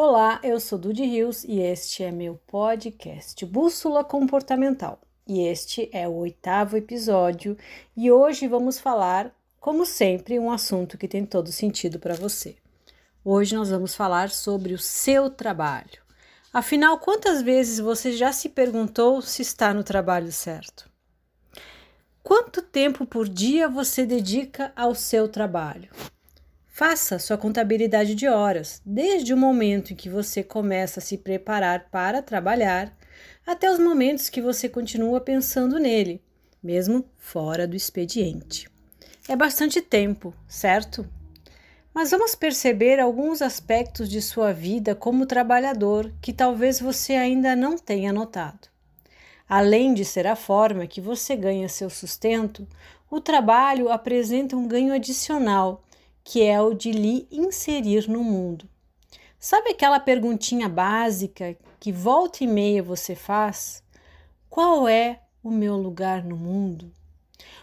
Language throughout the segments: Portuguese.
Olá, eu sou Dudy Rios e este é meu podcast Bússola Comportamental. E este é o oitavo episódio e hoje vamos falar, como sempre, um assunto que tem todo sentido para você. Hoje nós vamos falar sobre o seu trabalho. Afinal, quantas vezes você já se perguntou se está no trabalho certo? Quanto tempo por dia você dedica ao seu trabalho? Faça sua contabilidade de horas, desde o momento em que você começa a se preparar para trabalhar até os momentos que você continua pensando nele, mesmo fora do expediente. É bastante tempo, certo? Mas vamos perceber alguns aspectos de sua vida como trabalhador que talvez você ainda não tenha notado. Além de ser a forma que você ganha seu sustento, o trabalho apresenta um ganho adicional que é o de lhe inserir no mundo. Sabe aquela perguntinha básica que volta e meia você faz? Qual é o meu lugar no mundo?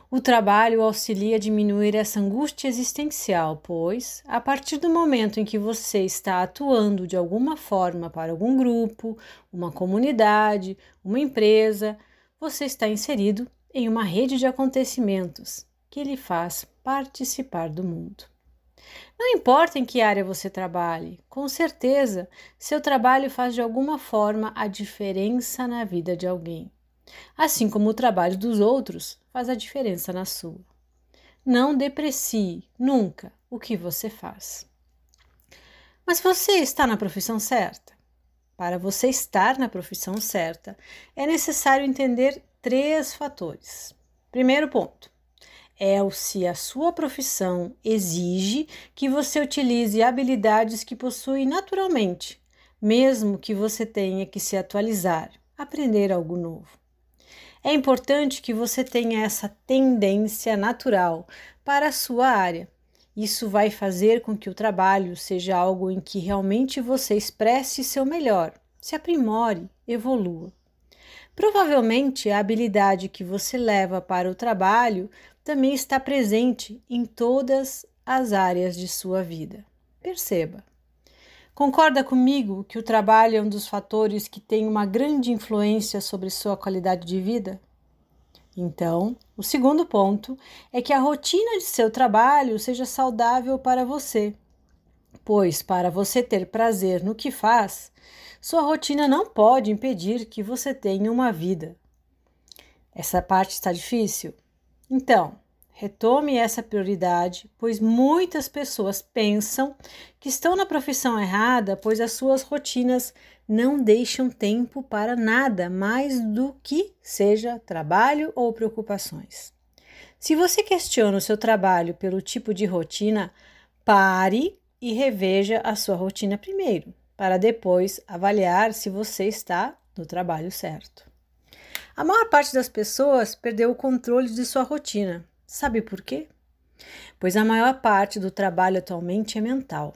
O trabalho auxilia a diminuir essa angústia existencial, pois, a partir do momento em que você está atuando de alguma forma para algum grupo, uma comunidade, uma empresa, você está inserido em uma rede de acontecimentos que lhe faz participar do mundo. Não importa em que área você trabalhe, com certeza seu trabalho faz de alguma forma a diferença na vida de alguém, assim como o trabalho dos outros faz a diferença na sua. Não deprecie nunca o que você faz. Mas você está na profissão certa? Para você estar na profissão certa, é necessário entender três fatores. Primeiro ponto: é o se a sua profissão exige que você utilize habilidades que possui naturalmente, mesmo que você tenha que se atualizar, aprender algo novo. É importante que você tenha essa tendência natural para a sua área. Isso vai fazer com que o trabalho seja algo em que realmente você expresse seu melhor, se aprimore, evolua. Provavelmente a habilidade que você leva para o trabalho também está presente em todas as áreas de sua vida. Perceba. Concorda comigo que o trabalho é um dos fatores que tem uma grande influência sobre sua qualidade de vida? Então, o segundo ponto é que a rotina de seu trabalho seja saudável para você, pois para você ter prazer no que faz, sua rotina não pode impedir que você tenha uma vida. Essa parte está difícil? Então, retome essa prioridade, pois muitas pessoas pensam que estão na profissão errada, pois as suas rotinas não deixam tempo para nada mais do que seja trabalho ou preocupações. Se você questiona o seu trabalho pelo tipo de rotina, pare e reveja a sua rotina primeiro, para depois avaliar se você está no trabalho certo. A maior parte das pessoas perdeu o controle de sua rotina. Sabe por quê? Pois a maior parte do trabalho atualmente é mental.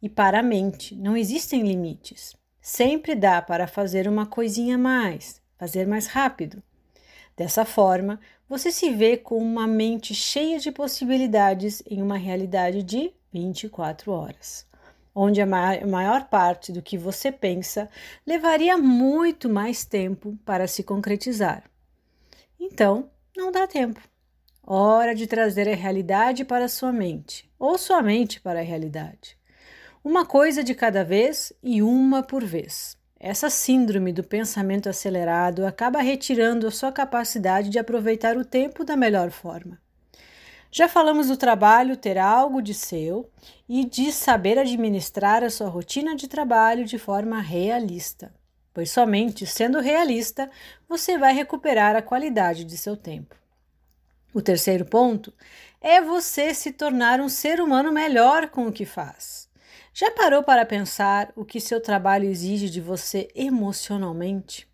E para a mente não existem limites. Sempre dá para fazer uma coisinha a mais, fazer mais rápido. Dessa forma, você se vê com uma mente cheia de possibilidades em uma realidade de 24 horas onde a maior parte do que você pensa levaria muito mais tempo para se concretizar. Então, não dá tempo. Hora de trazer a realidade para a sua mente, ou sua mente para a realidade. Uma coisa de cada vez e uma por vez. Essa síndrome do pensamento acelerado acaba retirando a sua capacidade de aproveitar o tempo da melhor forma. Já falamos do trabalho ter algo de seu e de saber administrar a sua rotina de trabalho de forma realista, pois somente sendo realista você vai recuperar a qualidade de seu tempo. O terceiro ponto é você se tornar um ser humano melhor com o que faz. Já parou para pensar o que seu trabalho exige de você emocionalmente?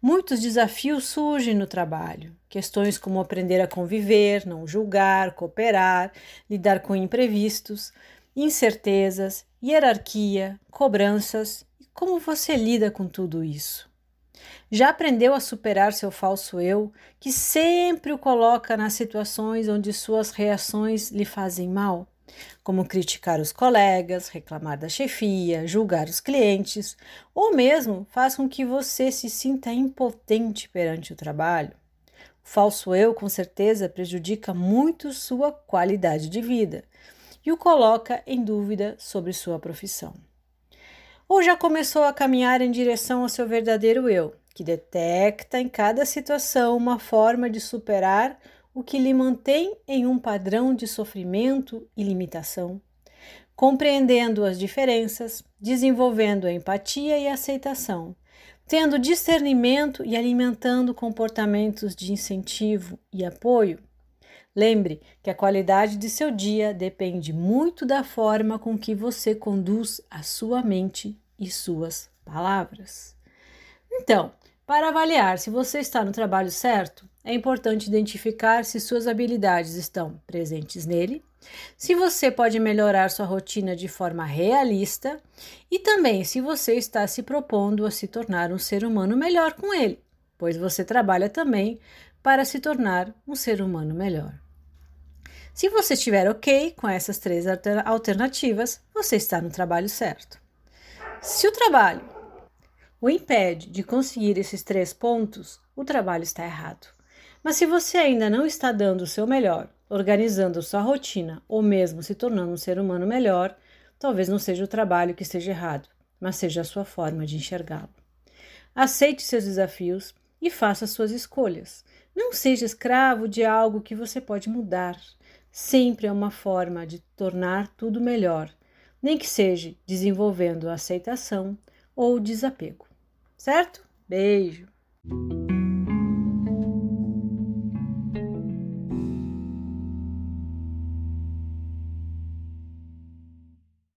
Muitos desafios surgem no trabalho. Questões como aprender a conviver, não julgar, cooperar, lidar com imprevistos, incertezas, hierarquia, cobranças e como você lida com tudo isso. Já aprendeu a superar seu falso eu, que sempre o coloca nas situações onde suas reações lhe fazem mal? Como criticar os colegas, reclamar da chefia, julgar os clientes, ou mesmo faz com que você se sinta impotente perante o trabalho. O falso eu, com certeza, prejudica muito sua qualidade de vida e o coloca em dúvida sobre sua profissão. Ou já começou a caminhar em direção ao seu verdadeiro eu, que detecta em cada situação uma forma de superar o que lhe mantém em um padrão de sofrimento e limitação, compreendendo as diferenças, desenvolvendo a empatia e a aceitação, tendo discernimento e alimentando comportamentos de incentivo e apoio. Lembre que a qualidade de seu dia depende muito da forma com que você conduz a sua mente e suas palavras. Então, para avaliar se você está no trabalho certo, é importante identificar se suas habilidades estão presentes nele, se você pode melhorar sua rotina de forma realista e também se você está se propondo a se tornar um ser humano melhor com ele, pois você trabalha também para se tornar um ser humano melhor. Se você estiver ok com essas três alternativas, você está no trabalho certo. Se o trabalho o impede de conseguir esses três pontos, o trabalho está errado. Mas se você ainda não está dando o seu melhor, organizando sua rotina ou mesmo se tornando um ser humano melhor, talvez não seja o trabalho que esteja errado, mas seja a sua forma de enxergá-lo. Aceite seus desafios e faça suas escolhas. Não seja escravo de algo que você pode mudar. Sempre é uma forma de tornar tudo melhor, nem que seja desenvolvendo aceitação ou desapego. Certo? Beijo!